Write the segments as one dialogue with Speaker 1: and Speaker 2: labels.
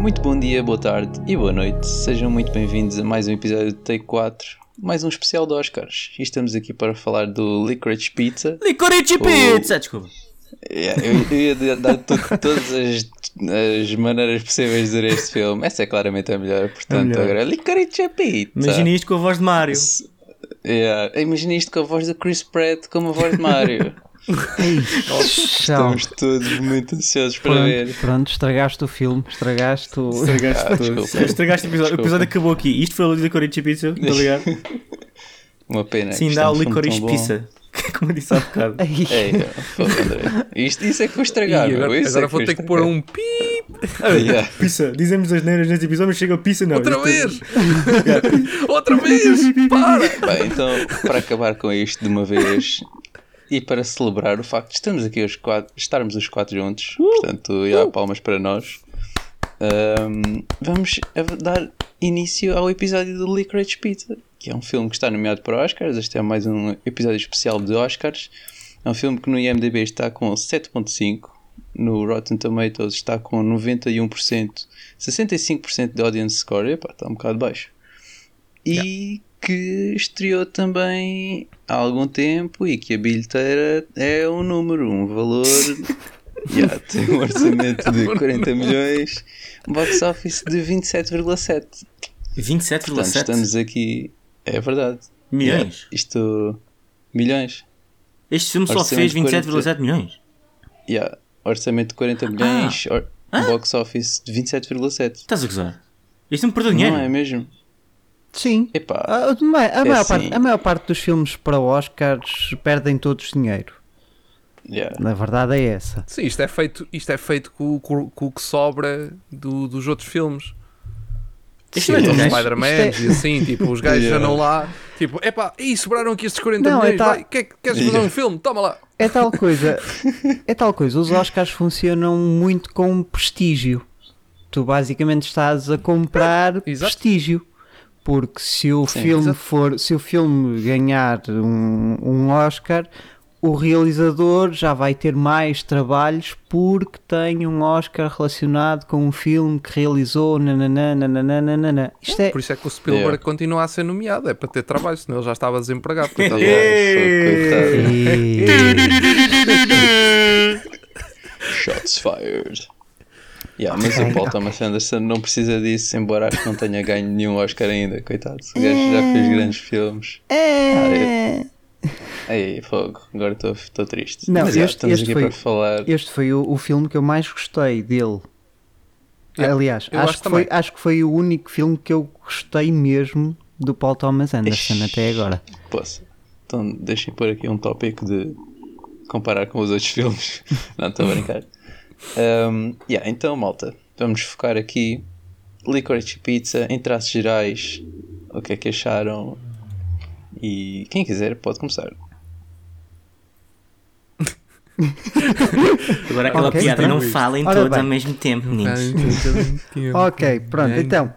Speaker 1: Muito bom dia, boa tarde e boa noite. Sejam muito bem-vindos a mais um episódio de Take 4, mais um especial de Oscars. E estamos aqui para falar do Licorice Pizza.
Speaker 2: Licorice Pizza! Desculpa.
Speaker 1: Yeah, eu, eu ia dar to- todas as, as maneiras possíveis de dizer este filme. Essa é claramente a melhor, portanto,
Speaker 2: melhor.
Speaker 1: agora Licorice Pizza.
Speaker 2: Imagina isto com a voz de Mario.
Speaker 1: Yeah, Imagina isto com a voz do Chris Pratt, como a voz de Mario.
Speaker 3: Tchau.
Speaker 1: Estamos todos muito ansiosos para ver.
Speaker 3: Pronto, pronto, estragaste o filme, estragaste o.
Speaker 2: Estragaste,
Speaker 1: Ah, desculpa.
Speaker 2: estragaste o episódio. O
Speaker 1: Desculpa.
Speaker 2: episódio acabou aqui. Isto foi o Licorice Pizza, está ligado?
Speaker 1: Uma pena.
Speaker 2: Sim, dá
Speaker 1: é
Speaker 2: o
Speaker 1: tão
Speaker 2: Licorice. Pizza. Como eu disse há bocado.
Speaker 3: Ai,
Speaker 1: É, André. Isto, isso é que foi estragar,
Speaker 4: E
Speaker 1: meu.
Speaker 4: agora, agora
Speaker 1: é que
Speaker 4: vou ter que pôr um pi
Speaker 1: Yeah.
Speaker 2: Pizza. Dizemos as neiras neste episódio, mas chega a pizza não.
Speaker 4: outra vez! outra vez! Para!
Speaker 1: Bem, então, para acabar com isto de uma vez e para celebrar o facto de estamos aqui os quatro, estarmos os quatro juntos, portanto, já palmas para nós, ahm, vamos dar início ao episódio do Licorice Pizza, que é um filme que está nomeado para Oscars. Este é mais um episódio especial de Oscars. É um filme que no IMDb está com 7.5, no Rotten Tomatoes está com 91%, 65% de audience score, epá, está um bocado baixo. E que estreou também há algum tempo e que a bilheteira é um número, um valor. Yeah, tem um orçamento de 40 milhões, um box office de 27,7. Portanto,
Speaker 2: 27,7
Speaker 1: estamos aqui. É verdade.
Speaker 2: milhões.
Speaker 1: Yeah, isto. Milhões.
Speaker 2: Este filme só fez
Speaker 1: de
Speaker 2: 27,7 milhões.
Speaker 1: Yeah, orçamento de 40 milhões, or- box office de 27,7.
Speaker 2: Estás a gozar? Este não perdeu dinheiro.
Speaker 1: Não é mesmo?
Speaker 3: Sim.
Speaker 1: Epá.
Speaker 3: A, a a maior
Speaker 1: assim.
Speaker 3: parte, a maior parte dos filmes para Oscars perdem todos dinheiro.
Speaker 1: Yeah.
Speaker 3: Na verdade é essa.
Speaker 4: Sim, isto é feito, isto é feito com, com- com o que sobra do- dos outros filmes.
Speaker 2: Este não é
Speaker 4: Os
Speaker 3: Isto é-
Speaker 4: Spider-Man
Speaker 3: isto é-
Speaker 4: e assim, tipo, os gajos
Speaker 1: Yeah.
Speaker 4: andam lá, tipo, epá, ih, sobraram aqui estes 40
Speaker 3: Não, é
Speaker 4: milhões,
Speaker 3: tá-
Speaker 4: vai, quer, queres fazer
Speaker 1: Yeah.
Speaker 4: um filme? Toma lá.
Speaker 3: É tal coisa. é tal coisa. Os Oscars funcionam muito com prestígio. Tu basicamente estás a comprar
Speaker 4: Exato.
Speaker 3: prestígio. Porque se o
Speaker 1: Sim,
Speaker 3: filme
Speaker 4: exato.
Speaker 3: for, se o filme ganhar um, um Oscar, o realizador já vai ter mais trabalhos porque tem um Oscar relacionado com um filme que realizou. Nananã, nananã, nananã. Isto é.
Speaker 4: Por isso é que o Spielberg
Speaker 1: Yeah.
Speaker 4: continua a ser nomeado, é para ter trabalho, senão ele já estava desempregado. coitado.
Speaker 3: E-
Speaker 1: Shots fired. Yeah, mas o Paul Thomas Anderson não precisa disso, embora acho que não tenha ganho nenhum Oscar ainda, coitado. O gajo já fez grandes filmes.
Speaker 3: É.
Speaker 1: Ei, fogo, agora estou triste.
Speaker 3: Não,
Speaker 1: mas já,
Speaker 3: este-
Speaker 1: estamos
Speaker 3: este
Speaker 1: aqui
Speaker 3: foi-
Speaker 1: para falar.
Speaker 3: Este foi o, o filme que eu mais gostei dele.
Speaker 4: Yeah,
Speaker 3: Aliás, acho
Speaker 4: acho
Speaker 3: que, foi, acho que foi o único filme que eu gostei mesmo do Paul Thomas Anderson
Speaker 1: Ixi.
Speaker 3: até agora.
Speaker 1: Posso? Então deixem pôr aqui um tópico de comparar com os outros filmes. não, estou a brincar. Um, yeah, então, malta, vamos focar aqui. Licorice Pizza, em traços gerais, o que é que acharam? E quem quiser pode começar.
Speaker 2: Agora aquela
Speaker 3: Ok,
Speaker 2: piada, não falem
Speaker 3: Ora
Speaker 2: todos
Speaker 3: bem.
Speaker 2: ao mesmo tempo, meninos.
Speaker 3: Ok, pronto, então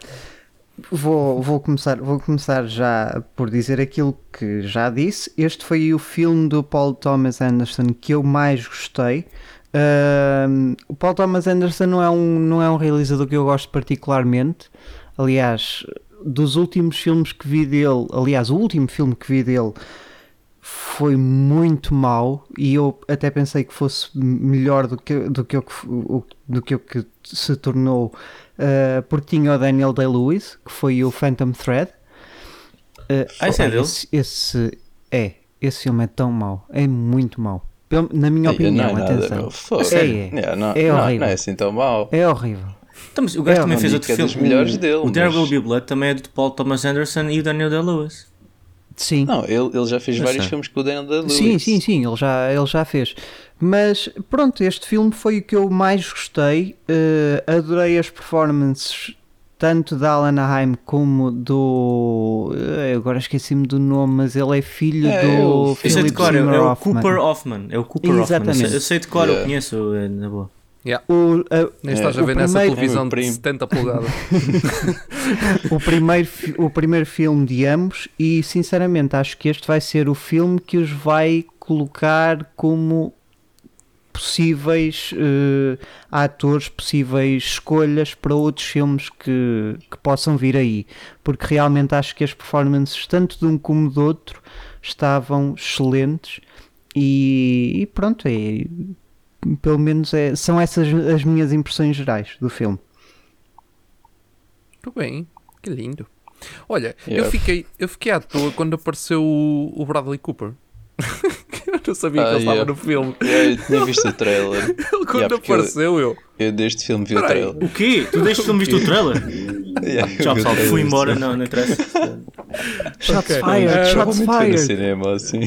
Speaker 3: vou, vou, começar, vou começar já por dizer aquilo que já disse. Este foi o filme do Paul Thomas Anderson que eu mais gostei. Ahm, o Paul Thomas Anderson não é, um, não é um realizador que eu gosto particularmente. Aliás, dos últimos filmes que vi dele, aliás, o último filme que vi dele foi muito mau e eu até pensei que fosse melhor do que, do que, o, do que o que se tornou uh, porque tinha o Daniel Day-Lewis que foi o Phantom Thread Uh,
Speaker 2: Ah, esse é dele?
Speaker 3: esse, esse- é, esse filme é tão mau é muito mau na minha
Speaker 1: Ei,
Speaker 3: opinião,
Speaker 1: não é nada,
Speaker 3: atenção.
Speaker 1: Fogo.
Speaker 3: É, é.
Speaker 1: Yeah, não,
Speaker 3: É
Speaker 1: não,
Speaker 3: horrível.
Speaker 1: não é assim tão mau.
Speaker 3: é horrível
Speaker 2: Então, mas o gajo
Speaker 3: É,
Speaker 2: também
Speaker 1: não
Speaker 2: fez outro
Speaker 1: é
Speaker 2: filme.
Speaker 1: dos melhores dele,
Speaker 2: o There
Speaker 1: mas-
Speaker 2: Will Be Blood também é do Paul Thomas Anderson e o Daniel Day-Lewis.
Speaker 3: sim
Speaker 1: Não, ele, ele já fez
Speaker 2: Eu
Speaker 1: vários
Speaker 2: sei.
Speaker 1: filmes com o Daniel Day-Lewis.
Speaker 3: Sim, sim, sim, ele já, ele já fez. Mas pronto, este filme foi o que eu mais gostei. Eh, adorei as performances tanto da Alan Haim como do. eh, agora esqueci-me do nome, mas ele é filho
Speaker 1: É,
Speaker 3: do
Speaker 1: eu-
Speaker 2: Eu sei de
Speaker 3: Philip
Speaker 2: cor, é, é o
Speaker 3: Hoffman.
Speaker 2: Cooper Hoffman. É o Cooper Hoffman. Eu
Speaker 3: Exatamente.
Speaker 2: sei, eu sei de cor, eu
Speaker 1: Yeah.
Speaker 2: conheço, é, na boa.
Speaker 3: O, a-
Speaker 4: Nem estás
Speaker 1: É,
Speaker 4: a ver nessa
Speaker 3: primeiro-
Speaker 4: televisão
Speaker 1: É
Speaker 4: de
Speaker 1: primo.
Speaker 4: 70 polegadas.
Speaker 3: o, primeiro, o primeiro filme de ambos, e sinceramente acho que este vai ser o filme que os vai colocar como possíveis uh, atores, possíveis escolhas para outros filmes que, que possam vir aí, porque realmente acho que as performances, tanto de um como do outro, estavam excelentes. E, e pronto, é, pelo menos é, são essas as minhas impressões gerais do filme.
Speaker 4: Muito bem, que lindo. Olha, yeah. eu, fiquei, eu fiquei à toa quando apareceu o, o Bradley Cooper. eu não sabia ah, que ele yeah. estava no filme.
Speaker 1: Yeah, eu tinha visto o trailer.
Speaker 4: ele quando yeah, apareceu, eu,
Speaker 1: eu. Eu deste filme vi Peraí, o trailer.
Speaker 2: O quê? Tu deste filme viste o trailer? yeah, Tchau pessoal, fui embora, não, não interessa.
Speaker 3: Shots okay. fired, uh, shots fired.
Speaker 1: Cinema, assim.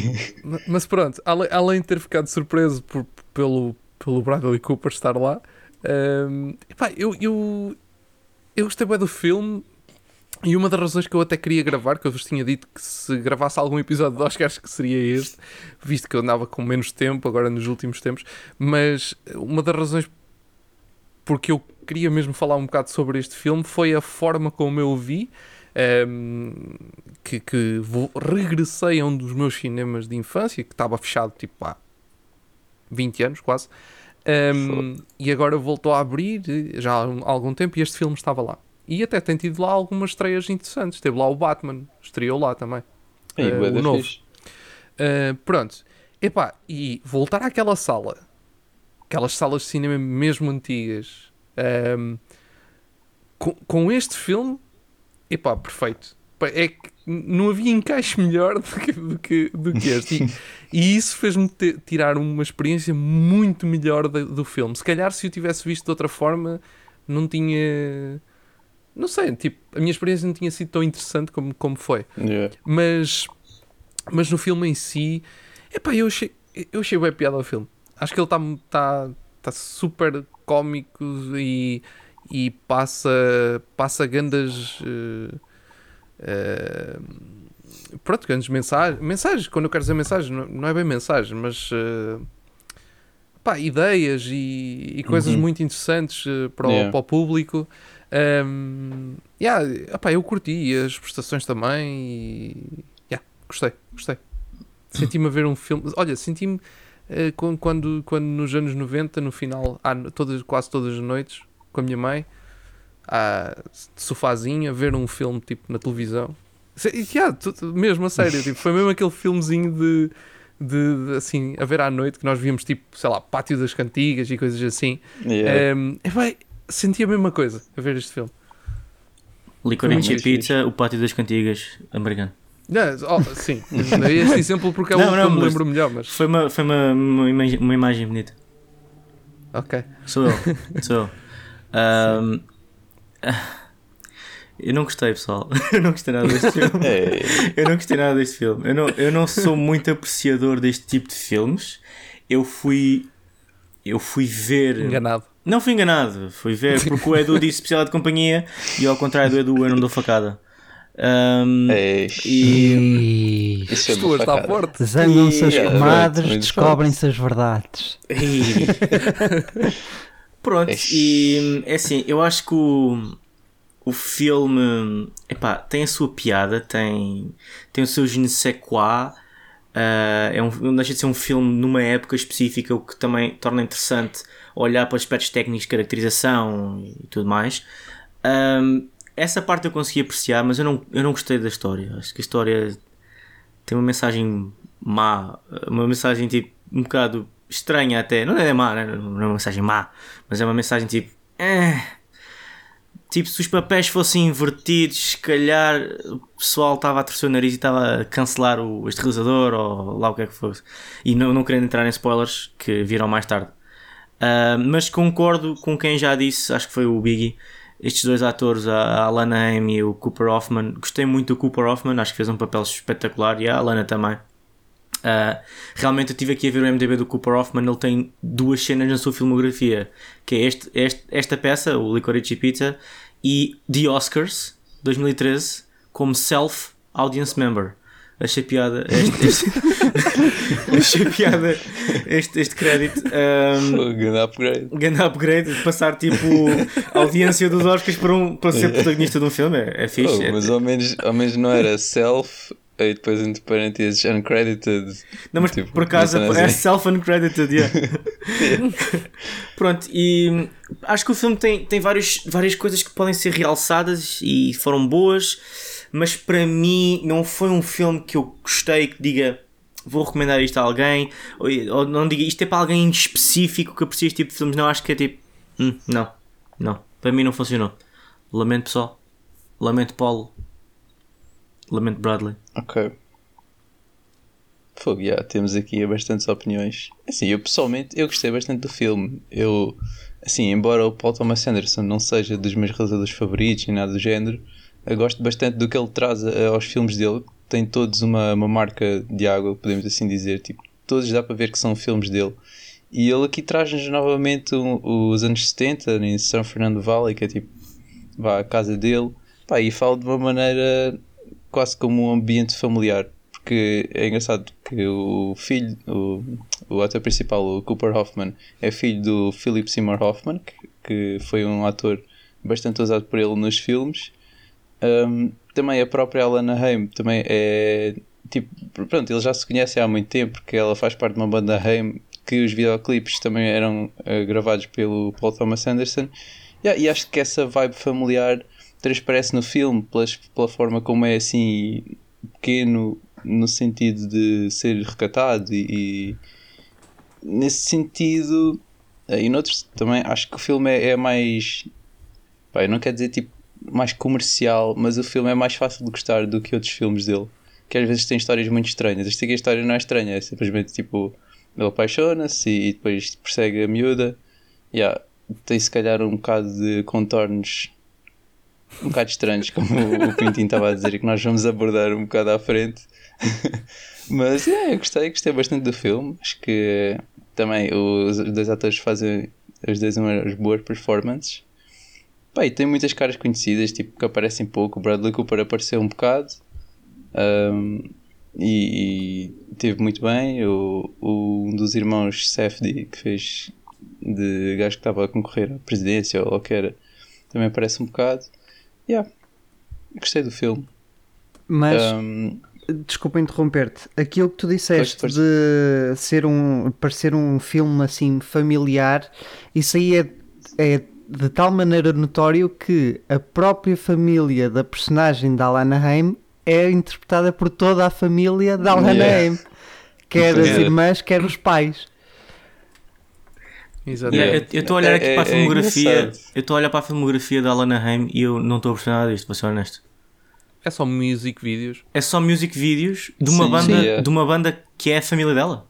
Speaker 4: Mas pronto, além, além de ter ficado surpreso por, pelo, pelo Bradley Cooper estar lá, um, epá, eu, eu, eu gostei bem do filme e uma das razões que eu até queria gravar, que eu vos tinha dito que se gravasse algum episódio de Oscars que seria este, visto que eu andava com menos tempo agora nos últimos tempos, mas uma das razões porque eu queria mesmo falar um bocado sobre este filme foi a forma como eu o vi, um, ehm, que, que vou, regressei a um dos meus cinemas de infância, que estava fechado tipo há 20 anos quase, um, ehm, e agora voltou a abrir já há algum tempo e este filme estava lá. E até tem tido lá algumas estreias interessantes. Teve lá o Batman, estreou lá também.
Speaker 1: E, uh, o novo. Uh,
Speaker 4: pronto. Epá, e voltar àquela sala, aquelas salas de cinema mesmo antigas, um, ehm, com, com, este filme, epá, perfeito. É que não havia encaixe melhor do que, do que, do que este. E, e isso fez-me tirar uma experiência muito melhor do, do filme. Se calhar, se eu tivesse visto de outra forma, não tinha não sei, tipo, a minha experiência não tinha sido tão interessante como, como foi.
Speaker 1: Yeah.
Speaker 4: Mas, mas no filme em si, epá, eu achei, eu achei bem piada ao filme. Acho que ele está tá, tá super cómico e, e passa, passa grandes. Uh, uh, pronto, grandes mensagens. Mensagens, quando eu quero dizer mensagens, não, não é bem mensagem, mas. Uh, pá, ideias e, e coisas uhum. muito interessantes para o, yeah. para o público. Um, yeah, opa, eu curti as prestações também e yeah, gostei, gostei. Senti-me a ver um filme. Olha, senti-me uh, quando, quando, nos anos 90, no final, ah, todas, quase todas as noites, com a minha mãe, ah, de sofazinho, a ver um filme tipo na televisão. Yeah, mesmo a sério, tipo, foi mesmo aquele filmezinho de, de, de, assim, a ver à noite que nós víamos tipo, sei lá, Pátio das Cantigas e coisas assim.
Speaker 1: Yeah.
Speaker 4: Um, senti a mesma coisa a ver este filme.
Speaker 2: Licorice e Pizza, o Pátio das Cantigas americano.
Speaker 4: Não, oh, sim, dei este exemplo porque é o que eu me lembro melhor. Mas...
Speaker 2: Foi, uma, foi uma, uma, imagem, uma imagem bonita.
Speaker 4: Ok.
Speaker 2: Sou eu, sou eu. Um, eu não gostei, pessoal. Eu não gostei nada deste filme. eu não gostei nada deste filme. Eu não, eu não sou muito apreciador deste tipo de filmes. Eu fui. Eu fui ver.
Speaker 4: Enganado.
Speaker 2: Não fui enganado, fui ver porque o Edu disse especial de companhia e ao contrário do Edu eu não dou facada. Um,
Speaker 1: e isso
Speaker 4: é está forte.
Speaker 3: Zangam-se as comadres, descobrem-se as verdades.
Speaker 2: E... Pronto, e é assim, eu acho que o, o filme epá, tem a sua piada, tem, tem o seu je ne sais quoi. Uh, é um, não deixa de ser um filme numa época específica, o que também torna interessante olhar para aspectos técnicos de caracterização e tudo mais. Um, essa parte eu consegui apreciar, mas eu não, eu não gostei da história. Acho que a história tem uma mensagem má, uma mensagem tipo um bocado estranha até. Não é má, né? não é uma mensagem má, mas é uma mensagem tipo. Eh, tipo, se os papéis fossem invertidos, se calhar o pessoal estava a torcer o nariz e estava a cancelar o, este realizador ou lá o que é que fosse. E não, não querendo entrar em spoilers que viram mais tarde. Uh, mas concordo com quem já disse, acho que foi o Biggie, estes dois atores, a Alana Haim e o Cooper Hoffman. Gostei muito do Cooper Hoffman, acho que fez um papel espetacular e a Alana também. Uh, realmente eu tive aqui a ver o MDB do Cooper Hoffman, ele tem duas cenas na sua filmografia, que é este, este, esta peça, o Licorice Pizza, e The Oscars, 2013, como Self Audience Member achei piada este, este achei piada este, este crédito um,
Speaker 1: grande upgrade
Speaker 2: grande upgrade de passar tipo a audiência dos Oscars para, um, para ser protagonista de um filme é, é fixe
Speaker 1: oh, mas ao menos, ao menos não era self Aí depois entre parênteses uncredited.
Speaker 2: Não, mas
Speaker 1: Tipo,
Speaker 2: por acaso é
Speaker 1: assim.
Speaker 2: self-uncredited, yeah. Pronto, e acho que o filme tem, tem vários, várias coisas que podem ser realçadas e foram boas, mas para mim não foi um filme que eu gostei que diga vou recomendar isto a alguém, ou, ou não diga isto é para alguém específico que aprecia este tipo de filmes, não, acho que é tipo, hum, não, não, para mim não funcionou. Lamento pessoal, lamento Paulo, lamento Bradley.
Speaker 1: Ok. Fogo, já, temos aqui bastantes opiniões. Assim, eu pessoalmente, eu gostei bastante do filme. Eu, assim, embora o Paul Thomas Anderson não seja dos meus realizadores favoritos nem nada do género, eu gosto bastante do que ele traz aos filmes dele. Tem todos uma, uma marca de água, podemos assim dizer. Tipo, todos dá para ver que são filmes dele. E ele aqui traz-nos novamente os anos 70 em São Fernando Valley, que é tipo, vá à casa dele. Pá, e fala de uma maneira quase como um ambiente familiar. Porque é engraçado que o filho, o, o ator principal, o Cooper Hoffman, é filho do Philip Seymour Hoffman, que, que foi um ator bastante usado por ele nos filmes. Um, também a própria Alana Haim também é tipo, pronto, eles já se conhecem há muito tempo porque ela faz parte de uma banda Haim que os videoclipes também eram eh, gravados pelo Paul Thomas Anderson. Yeah, e acho que essa vibe familiar transparece no filme pelas, pela forma como é assim pequeno no sentido de ser recatado e, e nesse sentido eh, e noutros também acho que o filme é, é mais pá, não quero dizer tipo mais comercial mas o filme é mais fácil de gostar do que outros filmes dele que às vezes tem histórias muito estranhas este aqui a história não é estranha é simplesmente tipo ele apaixona-se e, depois persegue a miúda yeah, tem se calhar um bocado de contornos um bocado estranhos, como o Quintin estava a dizer, que nós vamos abordar um bocado à frente. Mas yeah, eu gostei, gostei bastante do filme. Acho que também os dois atores fazem as duas umas boas performances. Pá, e tem muitas caras conhecidas, tipo, que aparecem pouco. O Bradley Cooper apareceu um bocado. Um, e, e teve muito bem. O, o- um dos irmãos Safdie, que fez de gajo que estava a concorrer à presidência ou o que era, também aparece um bocado. Yeah. Gostei do filme.
Speaker 3: Mas,
Speaker 1: Um,
Speaker 3: desculpa interromper-te, aquilo que tu disseste
Speaker 1: Pois, pois.
Speaker 3: de ser um, parecer um filme assim familiar, isso aí é, é de tal maneira notório que a própria família da personagem da Alana Haim é interpretada por toda a família da Alana
Speaker 1: Yeah.
Speaker 3: Haim, quer as irmãs, quer os pais.
Speaker 4: Exatamente.
Speaker 2: Eu estou a olhar aqui
Speaker 1: É-
Speaker 2: para a
Speaker 1: é
Speaker 2: filmografia.
Speaker 1: engraçado.
Speaker 2: eu estou a olhar para a filmografia da Alana Haim e eu não estou a perceber nada disto, vou ser honesto.
Speaker 4: É só music videos.
Speaker 2: É só music videos de uma
Speaker 1: Sim,
Speaker 2: banda,
Speaker 1: sim, é.
Speaker 2: de uma banda que é a família dela.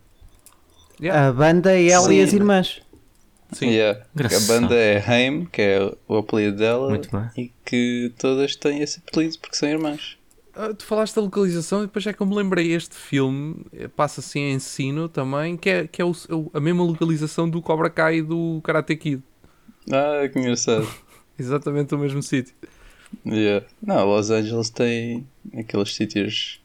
Speaker 4: Yeah.
Speaker 3: A banda é ela e
Speaker 1: Sim.
Speaker 3: as irmãs.
Speaker 4: Sim.
Speaker 1: yeah. A banda é Haim, que é o apelido dela,
Speaker 2: Muito bem.
Speaker 1: e que todas têm esse apelido porque são irmãs.
Speaker 4: Ah, tu falaste da localização e depois é que eu me lembrei este filme eh, passa-se em ensino também que é, que é o- a mesma localização do Cobra Kai e do Karate Kid
Speaker 1: Ah, que engraçado.
Speaker 4: exatamente o mesmo sítio
Speaker 1: Yeah. Não, Los Angeles tem aqueles sítios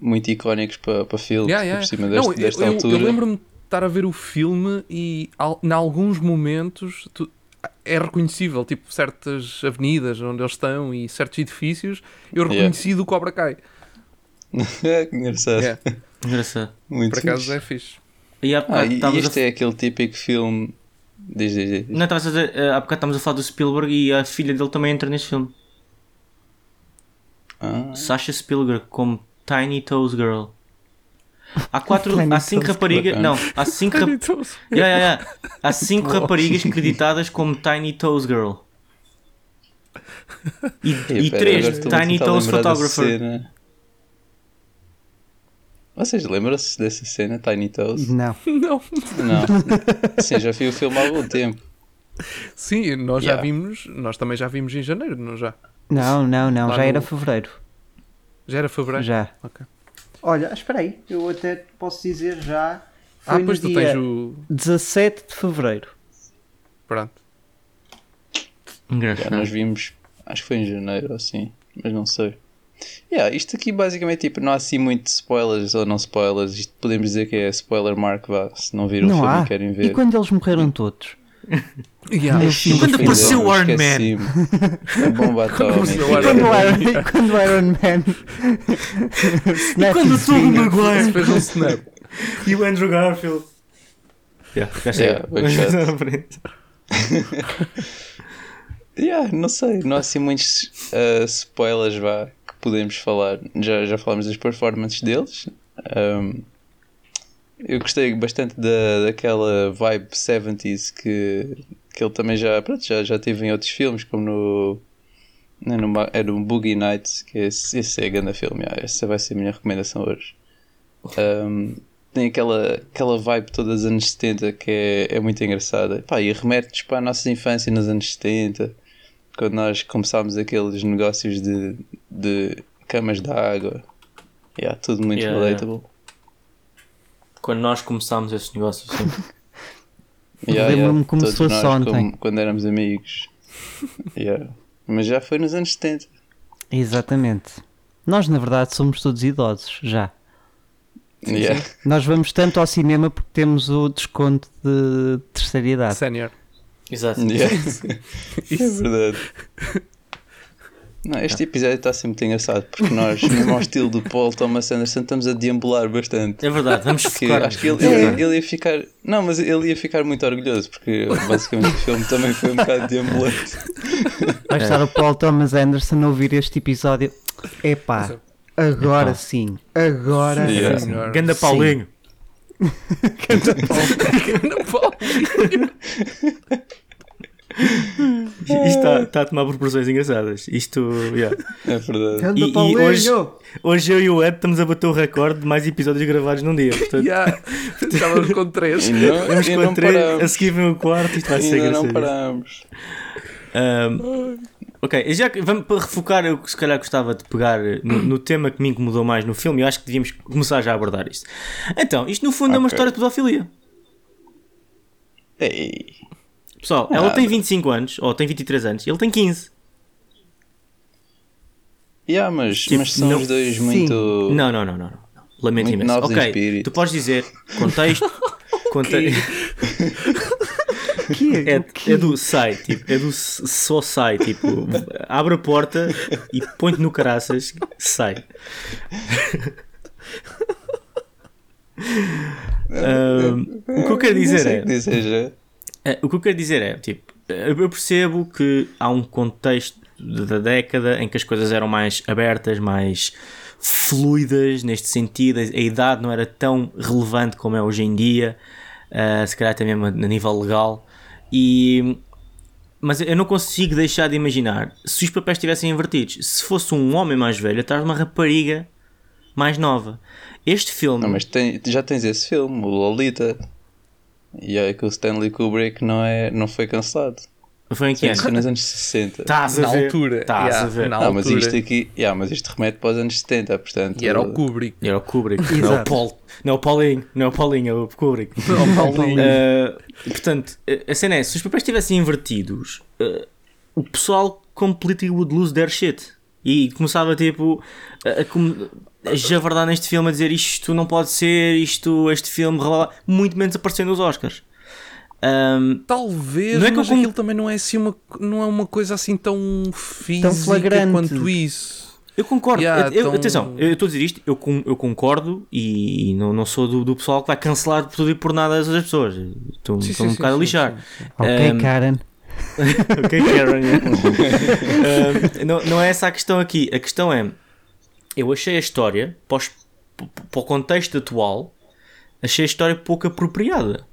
Speaker 1: muito icónicos para, para filmes,
Speaker 4: Yeah, yeah.
Speaker 1: por cima
Speaker 4: Não,
Speaker 1: deste,
Speaker 4: eu-
Speaker 1: desta
Speaker 4: eu,
Speaker 1: altura.
Speaker 4: eu lembro-me estar a ver o filme e al- em alguns momentos tu- é reconhecível, tipo certas avenidas onde eles estão e certos edifícios eu
Speaker 1: Yeah.
Speaker 4: reconheci do Cobra Kai
Speaker 1: que engraçado.
Speaker 4: Yeah,
Speaker 2: Engraçado.
Speaker 1: Muito
Speaker 4: por acaso
Speaker 1: fixe.
Speaker 4: é fixe
Speaker 2: E há
Speaker 1: Ah,
Speaker 2: bocado
Speaker 1: e, e este
Speaker 2: a...
Speaker 1: é aquele típico filme. Diz, diz, diz.
Speaker 2: Não, estavas a dizer, eh, há bocado estávamos a falar do Spielberg e a filha dele também entra neste filme.
Speaker 1: Ah,
Speaker 2: Sasha Spielberg como Tiny Toes Girl. Há quatro, há cinco raparigas, não, há cinco, rap- Yeah, yeah, yeah. há cinco raparigas creditadas como Tiny Toes Girl. E,
Speaker 1: Ei,
Speaker 2: e
Speaker 1: pera,
Speaker 2: três Tiny Toes Photographer.
Speaker 1: Vocês lembram-se dessa cena, Tiny Toes?
Speaker 3: Não.
Speaker 4: não
Speaker 1: Não. Sim, já vi o filme há algum tempo.
Speaker 4: sim, nós já
Speaker 1: Yeah.
Speaker 4: vimos nós também já vimos em janeiro, não já?
Speaker 3: Não, não, não.
Speaker 4: Lá
Speaker 3: já
Speaker 4: no-
Speaker 3: era fevereiro.
Speaker 4: já era fevereiro?
Speaker 3: Já.
Speaker 4: Ok.
Speaker 3: Olha, espera aí. Eu até posso dizer já.
Speaker 4: ah,
Speaker 3: Foi
Speaker 4: pois
Speaker 3: no
Speaker 4: tu
Speaker 3: dia
Speaker 4: tens o
Speaker 3: 17 de fevereiro.
Speaker 4: pronto
Speaker 1: Já
Speaker 2: Engraçado.
Speaker 1: nós vimos, acho que foi em janeiro ou assim, mas não sei. Yeah, isto aqui basicamente tipo, não há assim muito spoilers ou não spoilers. Isto podemos dizer que é spoiler mark, vá, se não viram o
Speaker 3: não
Speaker 1: filme
Speaker 3: há.
Speaker 1: e querem
Speaker 3: E
Speaker 1: ver.
Speaker 3: quando eles morreram todos?
Speaker 4: Yeah.
Speaker 2: E quando apareceu o Iron Man?
Speaker 1: A bomba atómica.
Speaker 3: E quando o Iron, quando o Iron Man.
Speaker 2: E quando o Tobey Maguire?
Speaker 4: Fez um snap.
Speaker 2: E o Andrew Garfield? Yeah, já chega.
Speaker 1: Yeah, Yeah, não sei, não há assim muitos uh, spoilers vá, que podemos falar. Já, já falamos das performances deles. Um, eu gostei bastante da, daquela vibe 70s que, que ele também já, pronto, já, já teve em outros filmes, como no. No, é no Boogie Nights, que esse, esse é grande filme. Yeah, essa vai ser a minha recomendação hoje. Um, tem aquela, aquela vibe toda dos anos 70 que é, é muito engraçada. Pá, e remete-nos para a nossa infância nos anos 70, quando nós começámos aqueles negócios de, de camas de água. Yeah, tudo muito
Speaker 2: Yeah,
Speaker 1: relatable.
Speaker 2: Quando nós começámos esses negócios, sim.
Speaker 1: Yeah,
Speaker 3: Lembro-me como
Speaker 1: todos
Speaker 3: se fosse ontem.
Speaker 1: como quando éramos amigos. Yeah. Mas já foi nos anos 70.
Speaker 3: Exatamente. Nós, na verdade, somos todos idosos, já.
Speaker 1: Yeah.
Speaker 3: Nós vamos tanto ao cinema porque temos o desconto de terceira idade.
Speaker 4: Sénior.
Speaker 2: Exato.
Speaker 1: Yeah. é verdade. Não, este episódio está a ser muito engraçado porque nós, mesmo ao estilo do Paul Thomas Anderson, estamos a deambular bastante.
Speaker 2: É verdade, vamos focar.
Speaker 1: acho que ele, ele, ele ia ficar. Não, mas ele ia ficar muito orgulhoso porque basicamente o filme também foi um bocado deambulante.
Speaker 3: Vai estar o Paul Thomas Anderson a ouvir este episódio. Epá, agora sim. Agora
Speaker 1: Yeah.
Speaker 3: sim.
Speaker 4: Senhor.
Speaker 2: Ganda Paulinho. Isto está, a tomar proporções engraçadas. Isto, yeah.
Speaker 1: É verdade.
Speaker 2: E- e hoje- Hoje eu e o Ed estamos a bater o recorde de mais episódios gravados num dia. Portanto,
Speaker 4: Yeah. Estávamos com três.
Speaker 1: E não,
Speaker 2: vamos
Speaker 1: e
Speaker 2: com três, a
Speaker 1: paramos.
Speaker 2: seguir vem o quarto. Isto vai ser
Speaker 1: Ainda não
Speaker 2: engraçado.
Speaker 1: paramos.
Speaker 2: Um, ok, já que vamos para refocar, eu se calhar gostava de pegar no, no tema que me incomodou mais no filme eu acho que devíamos começar já a abordar isto. Então, isto no fundo é uma história de pedofilia.
Speaker 1: Ei.
Speaker 2: Pessoal, ela
Speaker 1: Ah.
Speaker 2: tem 25 anos, ou tem 23 anos, ele tem 15.
Speaker 1: Yeah, mas,
Speaker 2: Tipo,
Speaker 1: mas são
Speaker 2: não-
Speaker 1: os dois
Speaker 3: sim.
Speaker 1: muito.
Speaker 2: Não, não, não, não. não. Lamento
Speaker 1: Muito
Speaker 2: imenso. Ok,
Speaker 1: espírito.
Speaker 2: tu podes dizer contexto. conte...
Speaker 3: Que,
Speaker 2: É,
Speaker 3: o que-
Speaker 2: é do sai, tipo, é do só sai, tipo, abre a porta e põe-te no caraças, sai. Ahm, o que eu quero
Speaker 1: Não
Speaker 2: dizer
Speaker 1: sei
Speaker 2: é,
Speaker 1: que
Speaker 2: é, o que eu quero dizer é, tipo, eu percebo que há um contexto da década em que as coisas eram mais abertas, mais fluidas neste sentido, a idade não era tão relevante como é hoje em dia, ah, se calhar até mesmo a nível legal, e mas eu não consigo deixar de imaginar se os papéis estivessem invertidos. Se fosse um homem mais velho atrás de uma rapariga mais nova. Este filme.
Speaker 1: Não, mas tem- já tens esse filme, o Lolita. E é que o Stanley Kubrick não, é, não foi cancelado.
Speaker 2: Foi em que
Speaker 1: Isso foi
Speaker 2: ano?
Speaker 1: nos anos 60.
Speaker 2: Estás a
Speaker 4: Na
Speaker 2: ver?
Speaker 4: altura.
Speaker 2: Estás a
Speaker 4: yeah,
Speaker 2: ver.
Speaker 4: na
Speaker 1: Ah, mas isto aqui, yeah, mas isto remete para os anos 70, portanto.
Speaker 4: E era o Kubrick.
Speaker 2: Era o Kubrick, não é o. Paul. Não é o Paulinho, não é o Paulinho, é o Kubrick.
Speaker 4: Não, Paulinho.
Speaker 2: Uh, portanto, a cena é: se os papéis estivessem invertidos, uh, o pessoal completely would lose their shit. E começava tipo a, a, a javardar neste filme a dizer isto não pode ser, isto, este filme, muito menos aparecendo nos Oscars. Um,
Speaker 4: Talvez,
Speaker 2: Não é que
Speaker 4: mas
Speaker 2: eu com-
Speaker 4: aquilo também não é assim uma, não é uma coisa assim tão física
Speaker 3: flagrante.
Speaker 4: quanto isso.
Speaker 2: eu concordo.
Speaker 4: Yeah,
Speaker 2: eu,
Speaker 4: então-
Speaker 2: Atenção, eu estou a dizer isto, eu, eu concordo e não, não sou do, do pessoal que vai cancelar por tudo e por nada as outras pessoas. Estou
Speaker 4: Sim,
Speaker 2: estou um
Speaker 4: sim,
Speaker 2: bocado a
Speaker 4: sim,
Speaker 2: lixar.
Speaker 4: sim, sim.
Speaker 3: Ok,
Speaker 2: Um,
Speaker 3: Karen.
Speaker 2: ok, Karen. Um, não, não é essa a questão aqui. A questão é: eu achei a história, para, os- para o contexto atual, achei a história pouco apropriada.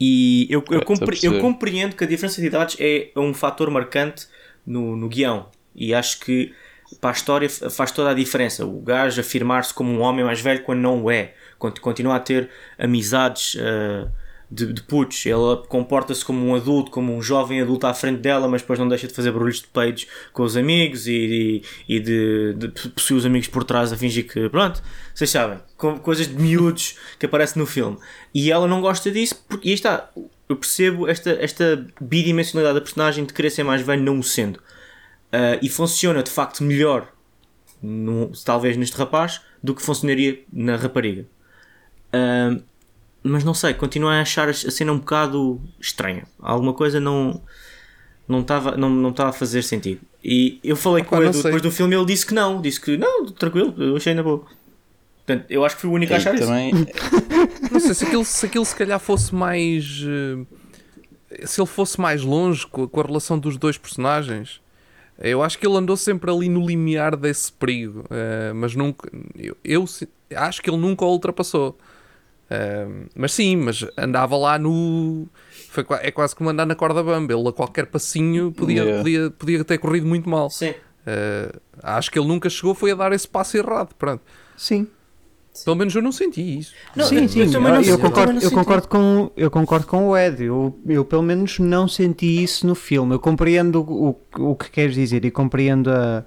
Speaker 2: E eu, eu, compre- eu compreendo que a diferença de idades é um fator marcante no, no guião. E acho que para a história faz toda a diferença. O gajo afirmar-se como um homem mais velho quando não o é. Quando continua a ter amizades ah, de, de putos. Ele comporta-se como um adulto, como um jovem adulto à frente dela, mas depois não deixa de fazer barulhos de peidos com os amigos e, e, e de, de possuir os amigos por trás a fingir que. Pronto, vocês sabem. Com, coisas de miúdos que aparecem no filme. E ela não gosta disso, porque. E aí está. Eu percebo esta, esta bidimensionalidade da personagem de querer ser mais velho, não o sendo. Ah, e funciona de facto melhor, no- talvez neste rapaz, do que funcionaria na rapariga. Ah, mas não sei, continuo a achar a cena um bocado estranha. Alguma coisa não não estava não, não a fazer sentido. E eu falei com ele depois do filme ele disse que não, disse que não, tranquilo, eu achei na boa. Portanto, eu acho que fui o único a achar
Speaker 1: também...
Speaker 2: isso.
Speaker 4: Não sei, se aquilo, se aquilo se calhar fosse mais. Eh, se ele fosse mais longe com a, com a relação dos dois personagens, eu acho que ele andou sempre ali no limiar desse perigo, uh, mas nunca. Eu, eu, acho que ele nunca o ultrapassou. Uh, mas sim, mas andava lá no. Foi, é quase como andar na corda bamba. Ele a qualquer passinho podia, yeah. podia, podia ter corrido muito mal.
Speaker 2: Sim.
Speaker 4: Uh, acho que ele nunca chegou foi a dar esse passo errado. Pronto.
Speaker 3: Sim.
Speaker 4: Pelo menos eu não senti isso.
Speaker 3: Não, sim, sim, eu, eu, eu concordo, eu, concordo com, eu concordo com o Ed. Eu, eu pelo menos não senti isso no filme. Eu compreendo o, o, o que queres dizer e compreendo a,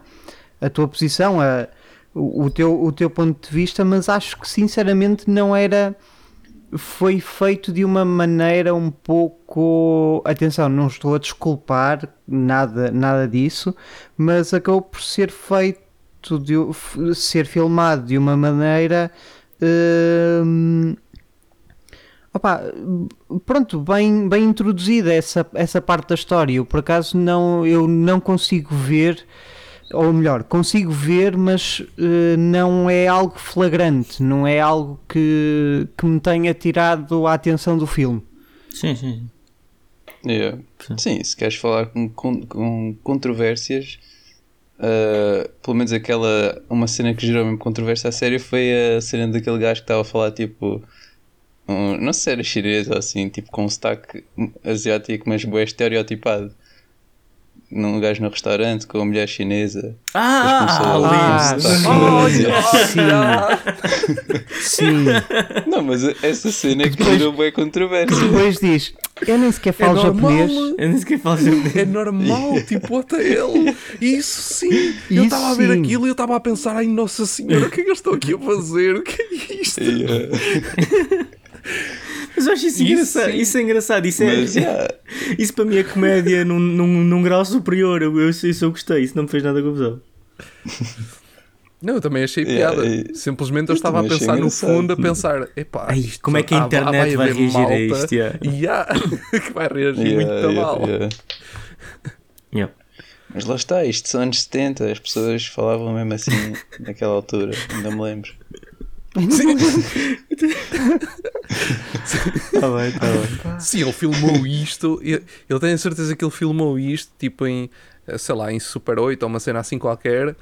Speaker 3: a tua posição, a, o, o, teu, o teu ponto de vista, mas acho que sinceramente não era. Foi feito de uma maneira um pouco. Atenção, não estou a desculpar nada, nada disso, mas acabou por ser feito de ser filmado de uma maneira uh, opa, pronto, bem, bem introduzida essa, essa parte da história. Eu por acaso não, eu não consigo ver, ou melhor, consigo ver, mas uh, não é algo flagrante, não é algo que, que me tenha tirado a atenção do filme.
Speaker 2: Sim, sim.
Speaker 1: Yeah. Sim, se queres falar com, com, com controvérsias, Uh, pelo menos aquela. Uma cena que gerou mesmo controvérsia à série foi a cena daquele gajo que estava a falar tipo. Um, não sei se era chinês ou assim, tipo com um sotaque asiático, mas bem estereotipado num gajo no restaurante com a mulher chinesa.
Speaker 2: Ah,
Speaker 3: ah, sim. sim.
Speaker 1: Não, mas essa cena é que gerou bem controvérsia.
Speaker 3: Depois diz: Eu nem sequer falo é japonês.
Speaker 2: Eu nem sequer falo japonês.
Speaker 4: É normal, tipo, até ele. Isso sim. Eu estava a ver aquilo e eu estava a pensar: Ai, Nossa Senhora, o que é que eu estou aqui a fazer? O que é isto?
Speaker 1: Yeah.
Speaker 2: Mas eu acho isso, isso engraçado. Sim. Isso é engraçado. Isso, é, Mas, yeah. isso para mim é comédia num, num, num grau superior. Eu, eu, isso eu gostei. Isso não me fez nada confusão.
Speaker 4: Não, eu também achei piada. Yeah, Simplesmente eu, eu estava a pensar no fundo, a pensar, epá,
Speaker 2: Ai, isto, como é que a internet vai, vai reagir malta, a isto? Yeah.
Speaker 4: Yeah, que vai reagir yeah, muito mal.
Speaker 2: Yeah.
Speaker 1: Mas lá está, isto são anos 70, as pessoas falavam mesmo assim naquela altura, ainda me lembro.
Speaker 2: Tá bem, tá bem.
Speaker 4: Sim, ele filmou isto. Eu tenho a certeza que ele filmou isto, tipo em, sei lá, em Super 8 ou uma cena assim qualquer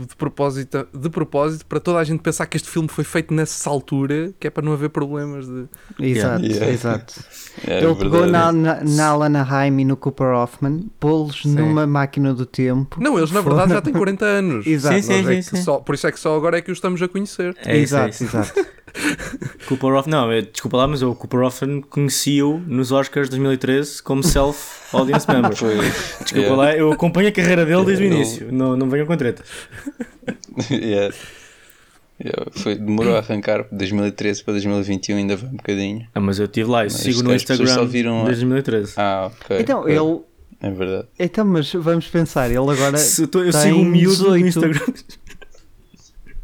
Speaker 4: tipo, de propósito, de propósito para toda a gente pensar que este filme foi feito nessa altura, que é para não haver problemas de.
Speaker 3: Exato, yeah. exato. É, Ele pegou na, na, na Alana Haim e no Cooper Hoffman, pô-los numa máquina do tempo.
Speaker 4: Não, eles na verdade já têm 40 anos.
Speaker 3: exato. Sim, sim,
Speaker 4: é sim. Só, por isso é que só agora é que os estamos a conhecer.
Speaker 3: É exato, é isso. exato.
Speaker 2: Cooper Hoffman, não, eu, desculpa lá, mas o Cooper Hoffman conheci-o nos Oscars de 2013 como self-audience member. Foi. Desculpa yeah. lá, eu acompanho a carreira dele desde o início, não, não venham com treta.
Speaker 1: yeah. Yeah, foi, demorou a arrancar de 2013 para 2021, ainda vai um bocadinho.
Speaker 2: Ah, mas eu estive lá, eu sigo no Instagram viram desde 2013.
Speaker 1: Ah, ok.
Speaker 3: Então, ele.
Speaker 1: É verdade.
Speaker 3: Então, mas vamos pensar, ele agora.
Speaker 2: Se eu, eu sigo um miúdo no Instagram.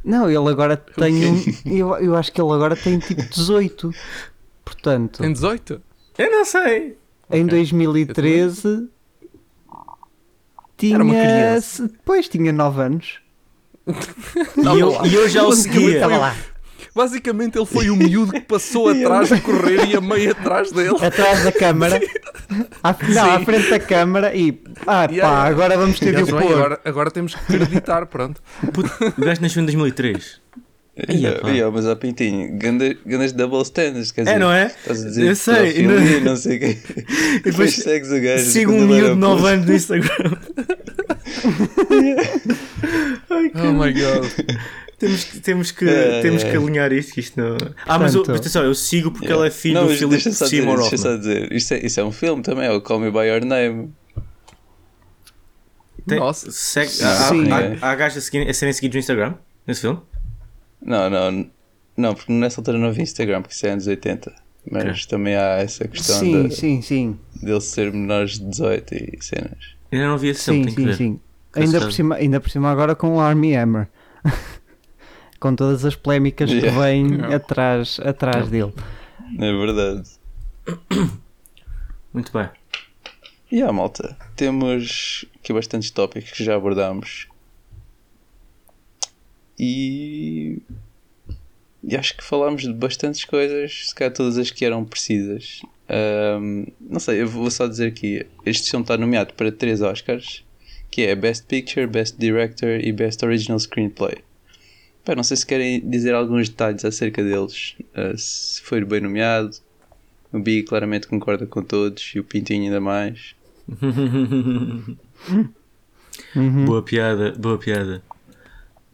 Speaker 3: Não, ele agora tem um. Eu, eu acho que ele agora tem tipo 18. Portanto.
Speaker 4: Tem 18?
Speaker 2: Eu não sei.
Speaker 3: Em 2013 tinha. Depois tinha 9 anos.
Speaker 2: e, eu, e eu já o seguia. Estava lá.
Speaker 4: Basicamente ele foi o miúdo que passou atrás a correr e a meio atrás dele.
Speaker 3: Atrás da câmara. À, não, à frente da câmara e ah yeah, pá, agora vamos ter de o pôr.
Speaker 4: Agora, agora temos que acreditar, pronto.
Speaker 2: o gajo nasceu em 2003.
Speaker 1: Yeah, yeah, mas a Pintinho, grandes double standards, quer dizer,
Speaker 2: é, não é?
Speaker 1: Estás a dizer
Speaker 2: eu sei,
Speaker 1: não... E não sei o quê. E depois segues o gajo.
Speaker 2: Sigo um miúdo de 9 anos no Instagram.
Speaker 4: Ai, oh my god.
Speaker 2: Temos que, temos que, é, temos que alinhar isto, que isto não. Ah, mas, mas atenção, eu sigo porque yeah. ela é filho não, do Philip Seymour
Speaker 1: Deixa só dizer, isto é, isto é um filme também, é o Call Me By Your Name.
Speaker 2: Tem, Nossa, segue, sim, há, há, é. há, gajos a, seguir, a serem seguidos no Instagram nesse filme?
Speaker 1: Não, não, não, porque nessa altura não havia Instagram, porque isso é anos 80. Mas okay. também há essa questão
Speaker 3: sim,
Speaker 1: de,
Speaker 3: sim, sim.
Speaker 1: dele ser menores de 18 e cenas.
Speaker 2: Eu ainda não vi esse filme,
Speaker 3: sim, sim, sim. Ainda por, cima, ainda por cima agora com o Army Hammer. com todas as polémicas yeah. que vêm atrás, atrás dele.
Speaker 1: É verdade.
Speaker 2: Muito bem.
Speaker 1: E yeah, malta, temos aqui bastantes tópicos que já abordámos. E... e acho que falámos de bastantes coisas, se calhar todas as que eram precisas. Um, não sei, eu vou só dizer aqui: este filme está nomeado para três Oscars, que é Best Picture, Best Director e Best Original Screenplay. Pá, não sei se querem dizer alguns detalhes acerca deles, uh, se foi bem nomeado. O Bi claramente concorda com todos e o Pintinho ainda mais.
Speaker 2: Uhum. Boa piada, boa piada.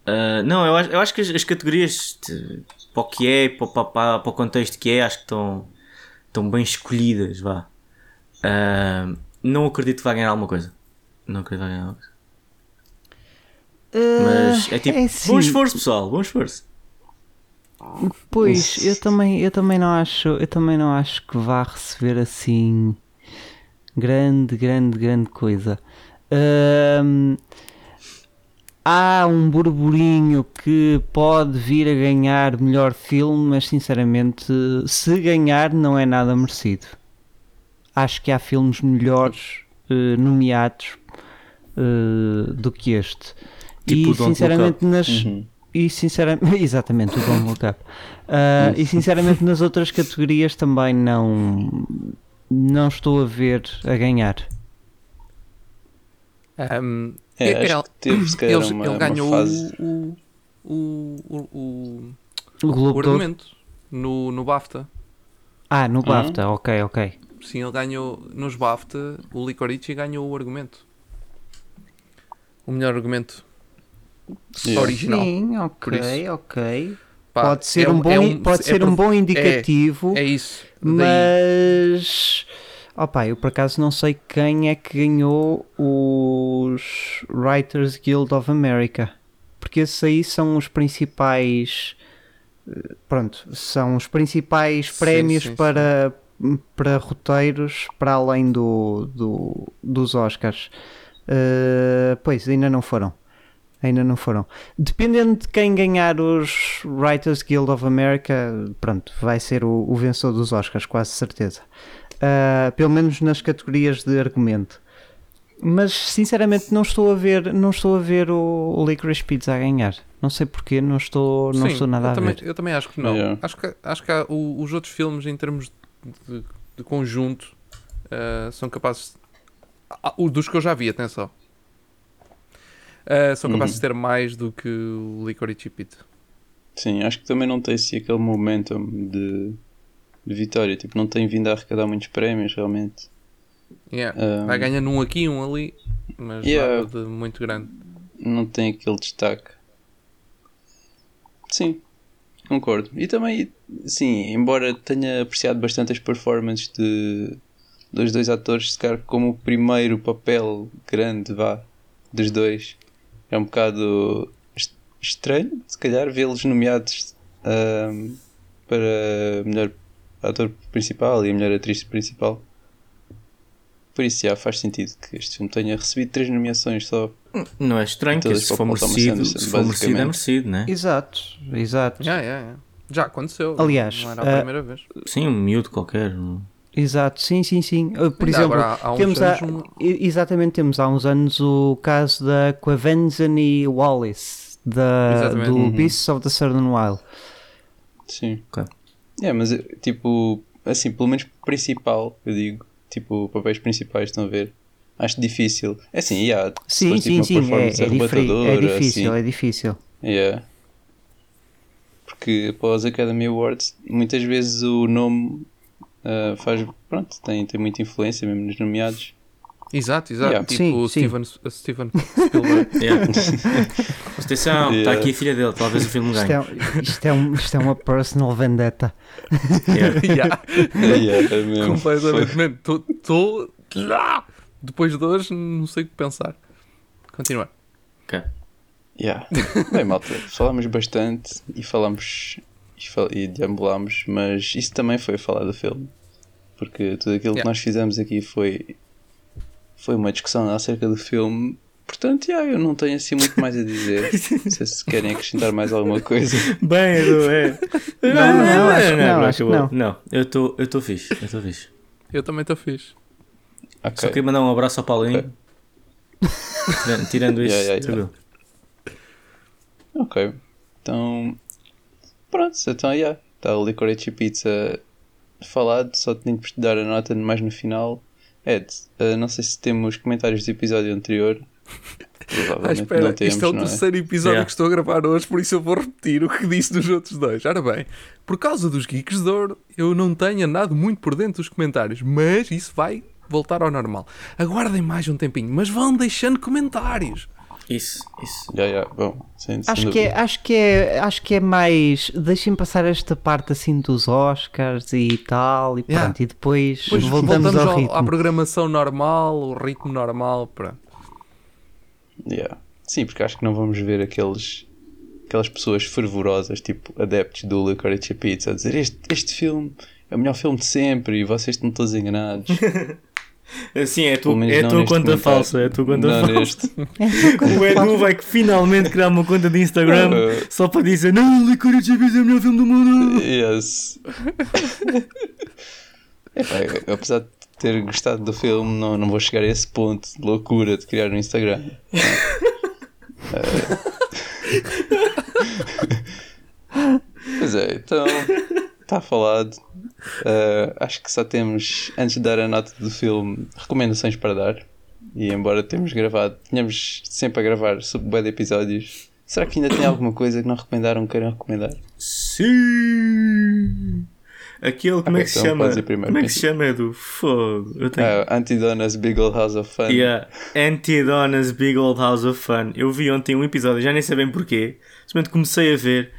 Speaker 2: Uh, não, eu acho, eu acho que as, as categorias de, para o que é, para, para, para, o contexto que é, acho que estão, estão bem escolhidas. Vá. Uh, não acredito que vá ganhar alguma coisa. Não acredito que vá ganhar alguma coisa. Uh, Mas é tipo, é assim, bom esforço, pessoal, bom esforço.
Speaker 3: Pois, eu também, eu também não acho, eu também não acho que vá receber assim grande, grande, grande coisa. Uh, há um burburinho que pode vir a ganhar melhor filme, mas sinceramente, se ganhar, não é nada merecido. Acho que há filmes melhores uh, nomeados uh, do que este. Tipo e sinceramente, nas. Uhum. E sinceramente, exatamente, o Don't Look Up. Uh, e sinceramente, nas outras categorias também não. Não estou a ver a ganhar.
Speaker 4: Um,
Speaker 1: é, ele, acho que teve, se calhar,
Speaker 4: ele,
Speaker 1: uma,
Speaker 4: ele ganhou
Speaker 1: uma fase...
Speaker 4: o, o, o, o,
Speaker 3: o, Globo
Speaker 4: o argumento no, no BAFTA.
Speaker 3: Ah, no BAFTA, uhum. ok, ok.
Speaker 4: Sim, ele ganhou nos BAFTA, o Licorice ganhou o argumento. O melhor argumento yeah. original.
Speaker 3: Sim, ok, ok. Pá, pode ser, é um, bom, é um, pode é ser um bom indicativo.
Speaker 4: É, é isso.
Speaker 3: Mas. Opa, eu por acaso não sei quem é que ganhou os Writers Guild of America. Porque esses aí são os principais. Pronto, são os principais sim, prémios sim, para, sim. para roteiros para além do, do dos Oscars. Uh, pois, ainda não foram. Ainda não foram. Dependendo de quem ganhar os Writers Guild of America, pronto, vai ser o, o vencedor dos Oscars, quase certeza uh, pelo menos nas categorias de argumento. Mas sinceramente não estou a ver, não estou a ver o, o Licorice Pizza a ganhar. Não sei porquê, não estou, não
Speaker 4: Sim,
Speaker 3: estou nada
Speaker 4: a
Speaker 3: também,
Speaker 4: ver. Eu também acho que não. Yeah. Acho que, acho que há, o, os outros filmes em termos de, de conjunto uh, são capazes. Uh, dos que eu já vi, atenção. Uh, são capazes uhum. de ter mais do que o Licorice Pizza.
Speaker 1: Sim, acho que também não tem assim aquele momentum de de vitória. Tipo, não tem vindo a arrecadar muitos prémios realmente.
Speaker 4: Yeah. Um, Vai ganhando um aqui, um ali, mas yeah, nada de muito grande.
Speaker 1: Não tem aquele destaque. Sim, concordo. E também, sim, embora tenha apreciado bastante as performances de, dos dois atores, se calhar como o primeiro papel grande, vá, dos dois, é um bocado estranho, se calhar, vê-los nomeados um, para melhor ator principal e a melhor atriz principal. Por isso já faz sentido que este filme tenha recebido três nomeações só.
Speaker 2: Não é estranho, que se for merecido, se for merecido é merecido, né?
Speaker 3: Exato, exato.
Speaker 4: Yeah, yeah, yeah. Já aconteceu.
Speaker 3: Aliás,
Speaker 4: não era a uh, primeira vez.
Speaker 2: Sim, um miúdo qualquer.
Speaker 3: Exato, sim, sim, sim. Por exemplo, há, há temos há, um... exatamente temos há uns anos o caso da Quavenzen e Wallace da, do uhum. Beasts of the Southern Wild.
Speaker 1: Sim. Okay. É, mas tipo, assim, pelo menos principal, eu digo, tipo, papéis principais estão a ver. Acho difícil. É assim, yeah,
Speaker 3: sim, sim, sim, é, é, é difícil, assim, é difícil.
Speaker 1: Yeah. Porque para os Academy Awards, muitas vezes o nome uh, faz, pronto, tem, tem muita influência mesmo nos nomeados.
Speaker 4: Exato, exato. Yeah. Tipo sim, o Steven, Steven Spielberg.
Speaker 2: yeah. Atenção, está yeah. aqui a filha dele, talvez o filme ganhe.
Speaker 3: Isto é, isto é, um, isto é uma personal vendetta.
Speaker 4: Yeah. yeah. yeah é Completamente. Estou lá. Depois de hoje, não sei o que pensar. Continuar.
Speaker 2: Ok.
Speaker 1: Yeah. Bem, malta, falámos bastante e falamos e, e deambulámos, mas isso também foi falar do filme. Porque tudo aquilo que nós fizemos aqui foi foi uma discussão acerca do filme Portanto, yeah, eu não tenho assim muito mais a dizer. não sei se querem acrescentar mais alguma coisa.
Speaker 2: Bem, Edu, é.
Speaker 3: Não, não, acho que não, acho que não.
Speaker 2: Não, eu estou eu fixe, eu estou fixe.
Speaker 4: Eu também estou fixe.
Speaker 2: Okay. Só queria mandar um abraço ao Paulinho. Okay. Tirando isso, yeah, yeah, yeah.
Speaker 1: Ok. Então. Pronto, então, yeah. Está o Licorice Pizza falado, só tenho que dar a nota mais no final. Ed, uh, não sei se temos comentários do episódio anterior.
Speaker 4: Provavelmente ah, espera, não temos, isto é o é? terceiro é? episódio yeah. que estou a gravar hoje, por isso eu vou repetir o que disse dos outros dois. Ora bem, por causa dos Geeks de Ouro, eu não tenho andado muito por dentro dos comentários, mas isso vai voltar ao normal. Aguardem mais um tempinho, mas vão deixando comentários.
Speaker 2: Isso, isso.
Speaker 1: Yeah, yeah. Bom, sem,
Speaker 3: acho, que é, acho, que é, acho que é mais. Deixem passar esta parte assim dos Oscars e tal, e yeah. pronto, e depois, depois voltamos, voltamos, ao, ritmo.
Speaker 4: à programação normal, o ritmo normal, pronto.
Speaker 1: Yeah. Sim, porque acho que não vamos ver aqueles aquelas pessoas fervorosas, tipo adeptos do Licorice Pizza, a dizer este, este filme é o melhor filme de sempre e vocês estão todos enganados.
Speaker 2: Sim, é, tu, é a tua conta falsa. É a tua conta não falsa. É o Edu vai que finalmente criar uma conta de Instagram uh, só para dizer Não, Licorice Pizza é o melhor filme do mundo.
Speaker 1: Yes. é, apesar de ter gostado do filme, não, não vou chegar a esse ponto de loucura de criar um Instagram. pois é, então está falado. Uh, acho que só temos, antes de dar a nota do filme, recomendações para dar. E embora temos gravado, tínhamos sempre a gravar sobre bué de episódios, será que ainda tem alguma coisa que não recomendaram que queiram recomendar?
Speaker 2: Sim! Aquele, como é que se então chama? Como é que se chama, Edu? Fogo.
Speaker 1: Eu tenho... Uh, Antidona's Big Old House of Fun.
Speaker 2: Yeah. Antidona's Big Old House of Fun. Eu vi ontem um episódio, já nem sei bem porquê. Simplesmente comecei a ver.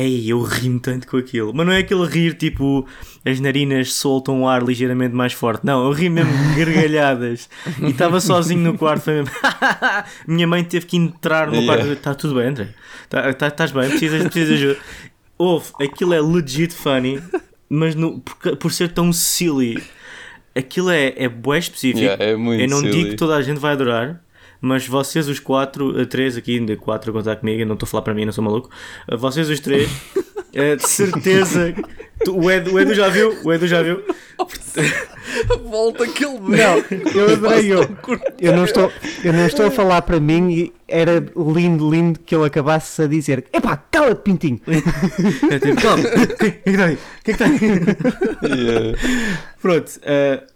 Speaker 2: Ei, eu ri-me tanto com aquilo. Mas não é aquele rir tipo as narinas soltam o ar ligeiramente mais forte. Não, eu ri mesmo gargalhadas. e estava sozinho no quarto. Foi mesmo. Minha mãe teve que entrar no yeah. quarto. Está tudo bem, André? Estás tá, tá, bem? Precisas, precisas de ajuda. Ouve, aquilo é legit funny, mas no, por, por ser tão silly. Aquilo é, é bué específico.
Speaker 1: Yeah, é muito
Speaker 2: eu não
Speaker 1: silly.
Speaker 2: digo que toda a gente vai adorar mas vocês os quatro, eh, três aqui, de quatro a contar comigo, não estou a falar para mim, não sou maluco, eh, vocês os três, é, de certeza, tu, o, Edu, o Edu já viu, o Edu já viu.
Speaker 4: Volta que ele
Speaker 3: Não, eu adorei eu. Eu não, estou, eu não estou a falar para mim e era lindo, lindo que ele acabasse a dizer Epá, cala-te, Pintinho!
Speaker 2: É tipo, calma, o que é que está aí? O que é que está aí? Yeah. Pronto, uh,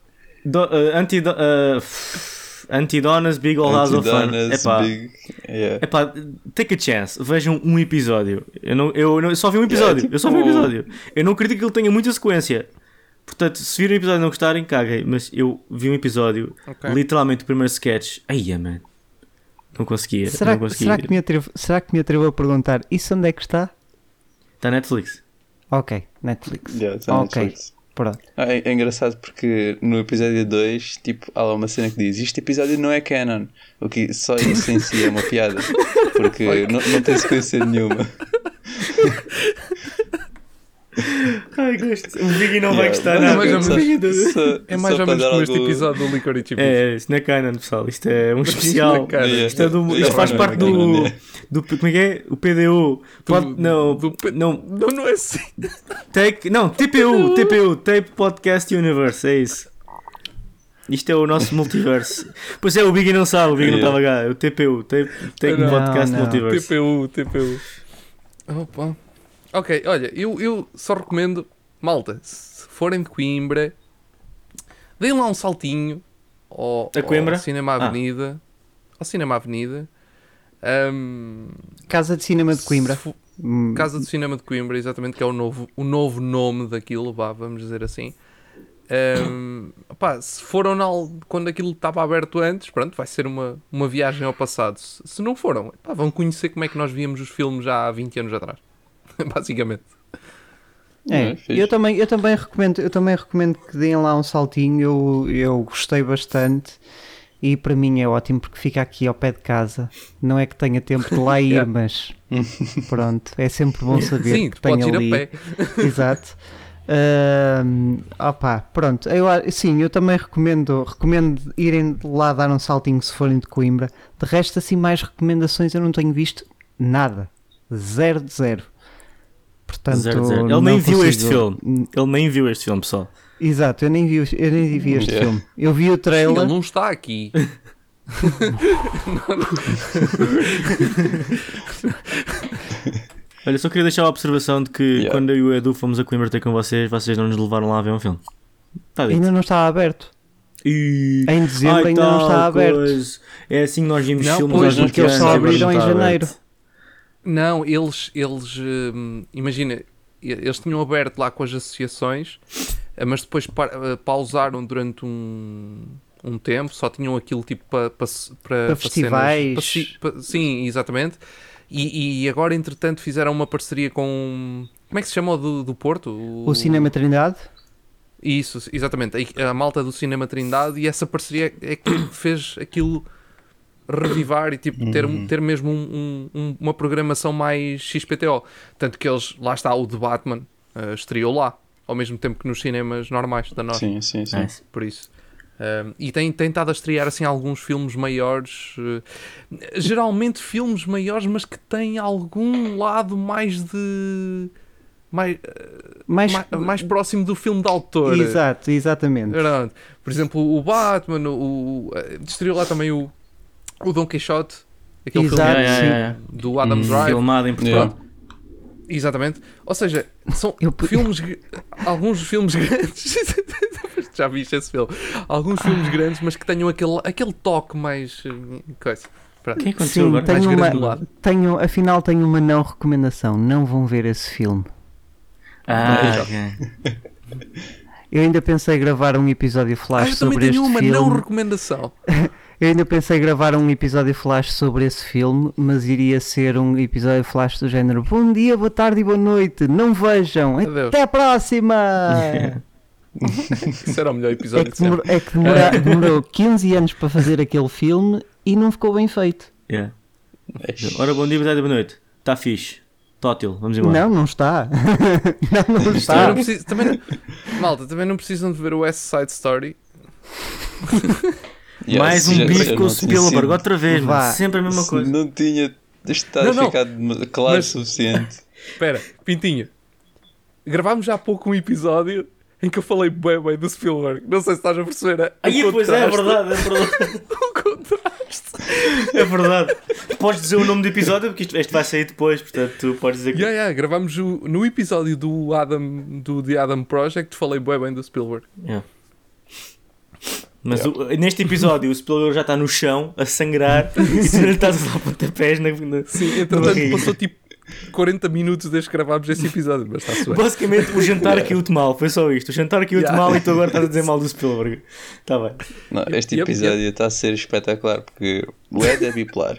Speaker 2: do, uh, anti... Uh, Antidonas, Big Old House of Fun. Epá, big, yeah. epá, take a chance. Vejam um episódio. Eu, não, eu, não, eu só vi um episódio. Yeah, tipo... Eu só vi um episódio. Eu não acredito que ele tenha muita sequência. Portanto, se virem um episódio e não gostarem, caguem. Mas eu vi um episódio, okay. literalmente o primeiro sketch. Aí, man. Não conseguia.
Speaker 3: Será,
Speaker 2: não conseguia
Speaker 3: será, que me atrevo, será que me atrevo a perguntar isso onde é que está?
Speaker 2: Está Netflix.
Speaker 3: Ok, Netflix.
Speaker 1: Yeah, ok. Netflix.
Speaker 3: Pronto.
Speaker 1: É, é, engraçado porque no episódio 2, tipo, há lá uma cena que diz este episódio não é canon. O que só isso em si é uma piada. Porque não, não tem sequência nenhuma.
Speaker 2: Ai, gosto. O Biggie não vai gostar nada.
Speaker 4: É mais ou menos, só, é mais ou menos como este episódio do Licorice
Speaker 2: É, isto não é canon, pessoal. Isto é um especial. Isto, é, isto, é do, isto faz parte do, do. Como é que é? O PDU. Não, não,
Speaker 4: não é assim.
Speaker 2: Take, não, TPU. TPU. Tape Podcast Universe. É isso. Isto é o nosso multiverso. Pois é, o Biggie não sabe, o Biggie yeah. não estava cá. O TPU, Tape, tape não, Podcast não. Multiverse.
Speaker 4: TPU, TPU. Opa. Ok, olha, eu, eu só recomendo, malta, se forem de Coimbra, deem lá um saltinho ao,
Speaker 2: a Coimbra?
Speaker 4: ao Cinema ah. Avenida. Ah. Ao Cinema Avenida. Um,
Speaker 3: Casa de Cinema de Coimbra.
Speaker 4: Hum. Casa de Cinema de Coimbra, exatamente, que é o novo, o novo nome daquilo, vá, vamos dizer assim. Um, pá, se foram na, quando aquilo estava aberto antes, pronto, vai ser uma, uma viagem ao passado. Se, se não foram, pá, vão conhecer como é que nós víamos os filmes já há 20 anos atrás. basicamente.
Speaker 3: É, é eu, também, eu, também recomendo, eu também recomendo que deem lá um saltinho. Eu, eu gostei bastante e para mim é ótimo porque fica aqui ao pé de casa. Não é que tenha tempo de lá ir, mas pronto, é sempre bom saber
Speaker 4: Sim,
Speaker 3: que tenho ali.
Speaker 4: Ir a pé.
Speaker 3: Exato. Uh, opa, pronto, eu, sim, eu também recomendo, recomendo irem lá dar um saltinho se forem de Coimbra. De resto, assim, mais recomendações eu não tenho visto nada, zero de zero. Portanto,
Speaker 2: zero, zero. Ele nem viu este filme, ele nem viu este filme, pessoal.
Speaker 3: Exato, eu nem vi, eu nem vi este yeah. filme. Eu vi o trailer.
Speaker 4: Ele não está aqui.
Speaker 2: Olha, só queria deixar a observação de que yeah. quando eu e o Edu fomos a Coimbra ter com vocês, vocês não nos levaram lá a ver um filme.
Speaker 3: Tá ainda não está aberto. E... Em dezembro Ai, ainda não está aberto. Coisa.
Speaker 2: É assim que nós vimos
Speaker 3: não,
Speaker 2: filmes
Speaker 3: pois, porque eles só abriram em janeiro. Aberto.
Speaker 4: Não, eles, eles hum, imagina, eles tinham aberto lá com as associações, eh, mas depois pa pausaram durante um, um tempo, só tinham aquilo tipo para pa,
Speaker 3: pa, festivais.
Speaker 4: Cenas, sim, exatamente. E, e, agora, entretanto, fizeram uma parceria com. Como é que se chama o do, do Porto?
Speaker 3: O... o Cinema Trindade?
Speaker 4: Isso, exatamente. A, a, malta do Cinema Trindade e essa parceria é que fez aquilo revivar e tipo, ter, uhum. ter mesmo um, um, uma programação mais XPTO. Tanto que eles, lá está, o The Batman uh, estreou lá, ao mesmo tempo que nos cinemas normais da nossa.
Speaker 1: Sim, sim, sim.
Speaker 4: Por isso. Uh, e tem tentado a estrear assim alguns filmes maiores, uh, geralmente filmes maiores, mas que têm algum lado mais de mais, mais, mais, mais próximo do filme de autor.
Speaker 3: Exato, exatamente.
Speaker 4: Por exemplo, o Batman, o, o, estreou lá também o, o Don Quixote, aquele
Speaker 3: Exato,
Speaker 4: filme
Speaker 3: yeah, yeah.
Speaker 4: do Adam hum, Drive.
Speaker 2: Filmado em Portugal. Yeah.
Speaker 4: Exatamente. Ou seja, são Eu... filmes, alguns filmes grandes. Já viste esse filme? Alguns filmes grandes, mas que tenham aquele, aquele toque mais. Eh, coisa.
Speaker 3: que aconteceu Sim, tenho uma, tenho, afinal tenho uma não recomendação. Não vão ver esse filme.
Speaker 2: Ah, okay.
Speaker 3: Eu ainda pensei gravar um episódio flash ah, sobre este filme. Eu também tenho uma
Speaker 4: não recomendação.
Speaker 3: Eu ainda pensei gravar um episódio flash sobre esse filme, mas iria ser um episódio flash do género Bom dia, boa tarde e boa noite, não vejam, Adeus. até a próxima!
Speaker 4: Isso era o melhor episódio
Speaker 3: é que, demorou, é que demora, demorou 15 anos para fazer aquele filme e não ficou bem feito.
Speaker 2: Yeah. Ora, bom dia, boa tarde e boa noite. Está fixe. Tótil, vamos embora.
Speaker 3: Não, não está. não, não está. Também não
Speaker 4: preciso, também malta, também não precisam de ver o West Side Story.
Speaker 2: Yes, Mais um bife com o Spielberg, outra vez, Vá. sempre a mesma coisa.
Speaker 1: Não tinha estado não, não. ficado claro o suficiente.
Speaker 4: Espera, Pintinho, gravámos já há pouco um episódio em que eu falei bem bem do Spielberg. Não sei se estás a perceber.
Speaker 2: Aí, pois é, é verdade, é verdade.
Speaker 4: o contraste.
Speaker 2: É verdade. Podes dizer o nome do episódio, porque isto, este vai sair depois, portanto tu podes dizer que.
Speaker 4: Yeah, yeah, gravámos o, no episódio do Adam, do The Adam Project, falei bem bem do Spielberg.
Speaker 2: Yeah. Mas yeah. o, neste episódio o Spielberg já está no chão a sangrar e tu estás a dar pontapés na, na
Speaker 4: Sim, entretanto passou tipo 40 minutos desde que gravámos esse episódio, mas está suave.
Speaker 2: Basicamente, o jantar yeah. caiu-te mal, foi só isto. O jantar caiu-te yeah. mal e tu agora estás a dizer mal do Spielberg. Está bem.
Speaker 1: Não, este episódio yep, yep. está a ser espetacular porque o Ed é bipolar,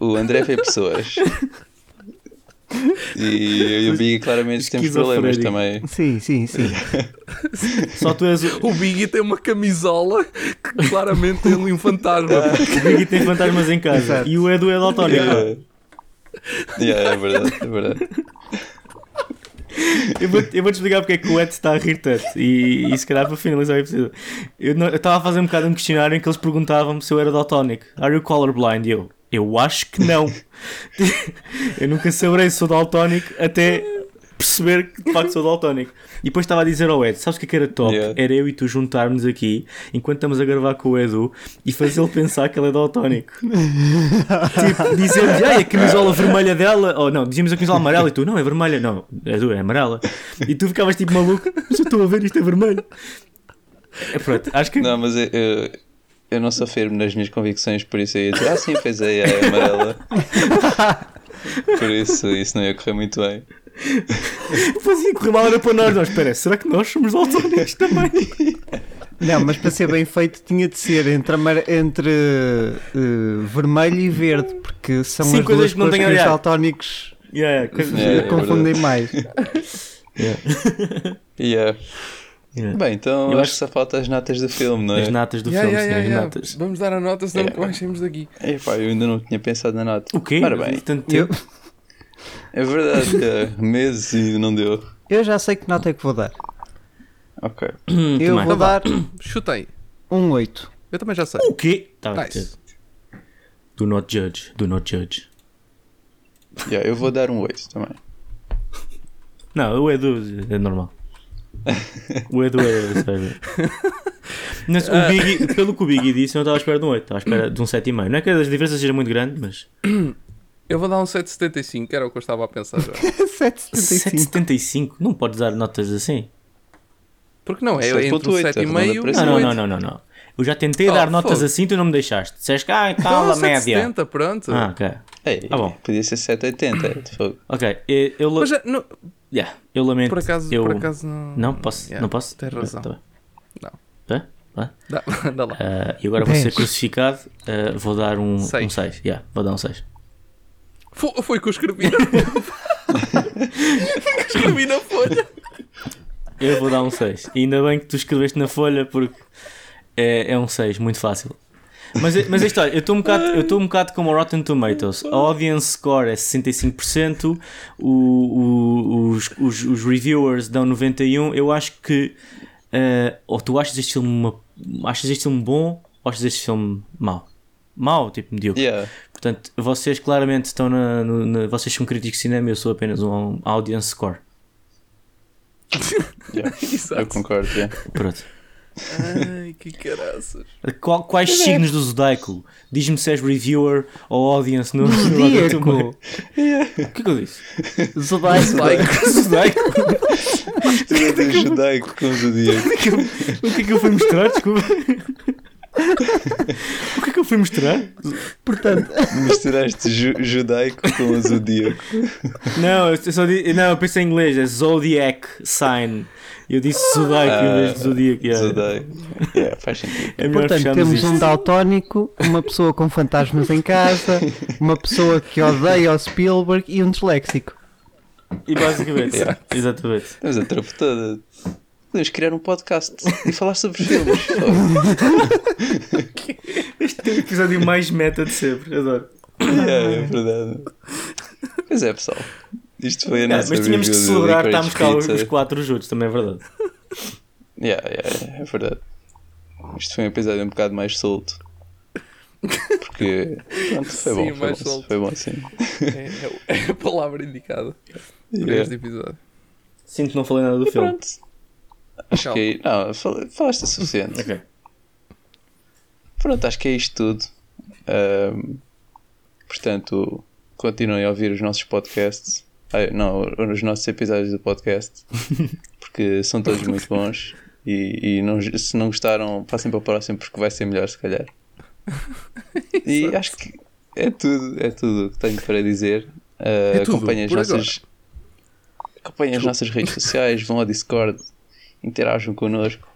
Speaker 1: o André vê pessoas, e o Biggie claramente tem problemas também.
Speaker 3: Sim, sim, sim.
Speaker 2: Só tu és
Speaker 4: o... o Biggie tem uma camisola que claramente tem ali um fantasma.
Speaker 2: o Biggie tem fantasmas em casa. Exato. E o Edu é daltónico.
Speaker 1: Yeah. yeah, é verdade, é verdade.
Speaker 2: Eu vou-te vou explicar porque é que o Ed está a rir tanto. E, e se calhar para finalizar o episódio. Eu estava a fazer um bocado um questionário em que eles perguntavam-me se eu era daltónico. Are you colorblind? E eu, eu acho que não. eu nunca saberei se sou daltónico até perceber que de facto sou daltónico. E depois estava a dizer ao Ed: Sabes o que, é que era top? Yeah. Era eu e tu juntarmos aqui enquanto estamos a gravar com o Edu e fazê-lo pensar que ele é daltónico. tipo, dizer-lhe: Ai, a camisola vermelha dela, ou não, dizíamos a camisola amarela e tu: Não, é vermelha, não, Edu, é amarela. E tu ficavas tipo maluco: Mas eu estou a ver, isto é vermelho. É pronto, acho que.
Speaker 1: Não, mas eu, eu eu não sou firme nas minhas convicções, por isso eu ia dizer, ah sim, fez aí, é amarela. por isso, isso não ia correr muito bem.
Speaker 2: Depois ia correr mal era para nós, nós, espera, será que nós somos daltónicos também?
Speaker 3: Não, mas para ser bem feito tinha de ser entre, entre uh, vermelho e verde, porque são Sim, as duas que, não que os daltónicos
Speaker 2: yeah,
Speaker 3: yeah, confundem é mais.
Speaker 1: Yeah. yeah. Yeah. Bem, então eu acho que só falta as notas do filme, não é?
Speaker 2: As notas do
Speaker 4: yeah,
Speaker 2: filme,
Speaker 4: yeah,
Speaker 2: sim,
Speaker 4: yeah,
Speaker 2: as notas.
Speaker 4: Vamos dar a nota, senão nunca mais daqui.
Speaker 1: É, pá, eu ainda não tinha pensado na nota.
Speaker 2: O quê?
Speaker 1: Ora bem,
Speaker 2: tanto tempo.
Speaker 1: É verdade, é, meses e não deu.
Speaker 3: Eu já sei que nota é que vou dar.
Speaker 1: Ok.
Speaker 3: Eu
Speaker 2: Também.
Speaker 3: vou dar
Speaker 4: Chutei.
Speaker 3: um 8.
Speaker 4: Eu também já sei.
Speaker 2: O quê? Tá,
Speaker 4: Nice.
Speaker 2: Do not judge. Do not judge.
Speaker 1: Yeah, eu vou dar um 8 também.
Speaker 2: Não, o Edu é normal. O Edu é. sabe? Mas o Biggie, pelo que o Biggie disse, eu não estava à espera de um 8, estava à espera de um 7,5. Não é que a diferença seja muito grande, mas.
Speaker 4: Eu vou dar um 775, que era o que eu estava a pensar já.
Speaker 3: 7,75.
Speaker 2: 7,75? Não podes dar notas assim.
Speaker 4: Porque não, é entre o
Speaker 1: 7.8,
Speaker 4: 7,5 e
Speaker 1: para
Speaker 4: o.
Speaker 2: Não, não,
Speaker 4: 8.
Speaker 2: não, não, não. Eu já tentei
Speaker 4: Oh,
Speaker 2: dar notas assim, tu não me deixaste. Disseste que, ah,
Speaker 4: Então,
Speaker 2: tal, a média.
Speaker 4: 770, pronto.
Speaker 2: Ah, ok.
Speaker 1: Ei,
Speaker 2: Ah, bom.
Speaker 1: podia ser 780. de fogo.
Speaker 2: Ok, eu, eu,
Speaker 4: Mas já, não,
Speaker 2: yeah, eu lamento.
Speaker 4: por, acaso,
Speaker 2: eu...
Speaker 4: por acaso não.
Speaker 2: Não posso,
Speaker 4: Yeah,
Speaker 2: não posso.
Speaker 4: Tens razão.
Speaker 2: Tá.
Speaker 4: Não.
Speaker 2: Tá? Tá?
Speaker 4: Dá, dá lá.
Speaker 2: Ah, e agora vou ser crucificado. ah, vou dar um 6.
Speaker 4: Seis.
Speaker 2: Um seis. Yeah, vou dar um 6.
Speaker 4: Foi, foi que eu escrevi. foi que eu escrevi na folha.
Speaker 2: Eu vou dar um 6. E ainda bem que tu escreveste na folha porque é, é um 6, muito fácil. Mas, mas a história, eu estou um bocado, eu estou um bocado como o Rotten Tomatoes. A audience score é 65%, o, o, os, os, os reviewers dão 91%. Eu acho que eh, ou tu achas este filme uma, achas este filme bom ou achas este filme mau? Mau, tipo medíocre.
Speaker 1: Yeah.
Speaker 2: Portanto, vocês claramente estão na, no- na- Vocês são críticos de cinema, eu sou apenas um audience score.
Speaker 1: yeah.
Speaker 4: Exato.
Speaker 1: Eu concordo. Yeah.
Speaker 2: Pronto.
Speaker 4: Ai, que caraças.
Speaker 2: Quais signos do Zodaico? Diz-me se és reviewer ou audience no
Speaker 3: Zodíaco.
Speaker 2: O que é que eu disse?
Speaker 3: Zodaico.
Speaker 2: Zodaico?
Speaker 1: Mistura do judaico com o zodíaco.
Speaker 2: O que é que eu fui mostrar? Desculpa. O que é que eu fui mostrar?
Speaker 3: Portanto,
Speaker 1: Misturaste ju judaico com o zodíaco.
Speaker 2: Não, eu só di... não, eu pensei em inglês, é Zodiac Sign. Eu disse Zodaico em vez de Zodiac. yeah.
Speaker 1: Zodaico. Yeah, faz sentido.
Speaker 2: É
Speaker 3: portanto temos
Speaker 2: isto.
Speaker 3: um daltónico, uma pessoa com fantasmas em casa, uma pessoa que odeia o Spielberg e um disléxico.
Speaker 2: E basicamente,
Speaker 1: Yeah.
Speaker 2: exatamente.
Speaker 1: Temos a tropa toda. Podemos criar um podcast e falar sobre filmes.
Speaker 2: Este é o episódio mais meta de sempre, adoro.
Speaker 1: yeah, é verdade. Pois é, pessoal. Isto foi a
Speaker 2: Ah,
Speaker 1: nossa
Speaker 2: mas tínhamos que celebrar
Speaker 1: Licorice
Speaker 2: estarmos cá os quatro juntos, também é verdade.
Speaker 1: Yeah, yeah, yeah, é verdade. Isto foi um episódio um bocado mais solto. Porque, pronto, foi
Speaker 4: Sim,
Speaker 1: bom. Foi
Speaker 4: mais
Speaker 1: bom,
Speaker 4: solto.
Speaker 1: foi bom assim.
Speaker 4: É, é a palavra indicada para
Speaker 1: Yeah.
Speaker 4: este episódio.
Speaker 2: Sinto que não falei nada do filme.
Speaker 1: Pronto. Acho que. Não, fal- falaste o suficiente.
Speaker 2: Ok.
Speaker 1: Pronto, acho que é isto tudo. Portanto, continuem a ouvir os nossos podcasts. Ah, não, os nossos episódios do podcast. Porque são todos muito bons. E, e não- se não gostaram, passem para o próximo porque vai ser melhor, se calhar. E acho que é tudo, é tudo o que tenho para dizer. Ah,
Speaker 4: É
Speaker 1: acompanhem as nossas, acompanhem as nossas redes sociais, vão ao Discord, interajam connosco.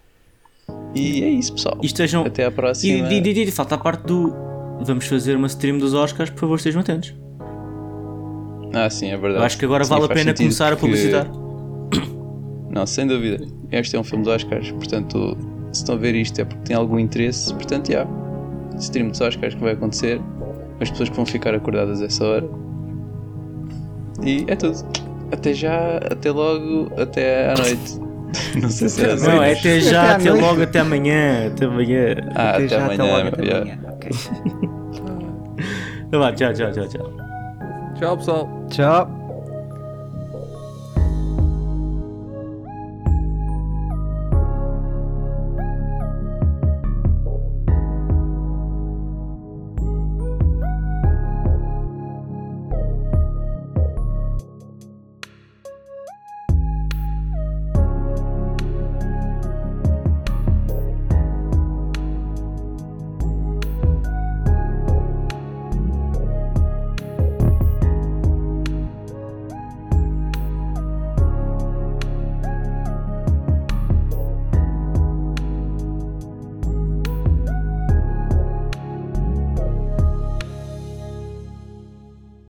Speaker 1: E é isso, pessoal.
Speaker 2: E estejam.
Speaker 1: Até à próxima.
Speaker 2: e, e, e falta a parte do. Vamos fazer uma stream dos Oscars, por favor, estejam atentos.
Speaker 1: Ah, sim, é verdade.
Speaker 2: Eu acho que agora
Speaker 1: Sim,
Speaker 2: vale a pena começar a publicitar.
Speaker 1: Não, sem dúvida. Este é um filme dos Oscars, portanto, se estão a ver isto é porque têm algum interesse. Portanto, já. Stream dos Oscars que vai acontecer. As pessoas que vão ficar acordadas a essa hora. E é tudo. Até já, até logo, até à noite. Não sei se é assim.
Speaker 2: Não, é até já,
Speaker 3: Até
Speaker 2: até logo, até amanhã. Até amanhã.
Speaker 1: Ah, até,
Speaker 3: já,
Speaker 1: amanhã.
Speaker 3: logo, até amanhã. Ok.
Speaker 2: Então vá, tchau, tchau, tchau, tchau.
Speaker 4: Tchau, pessoal.
Speaker 3: Tchau.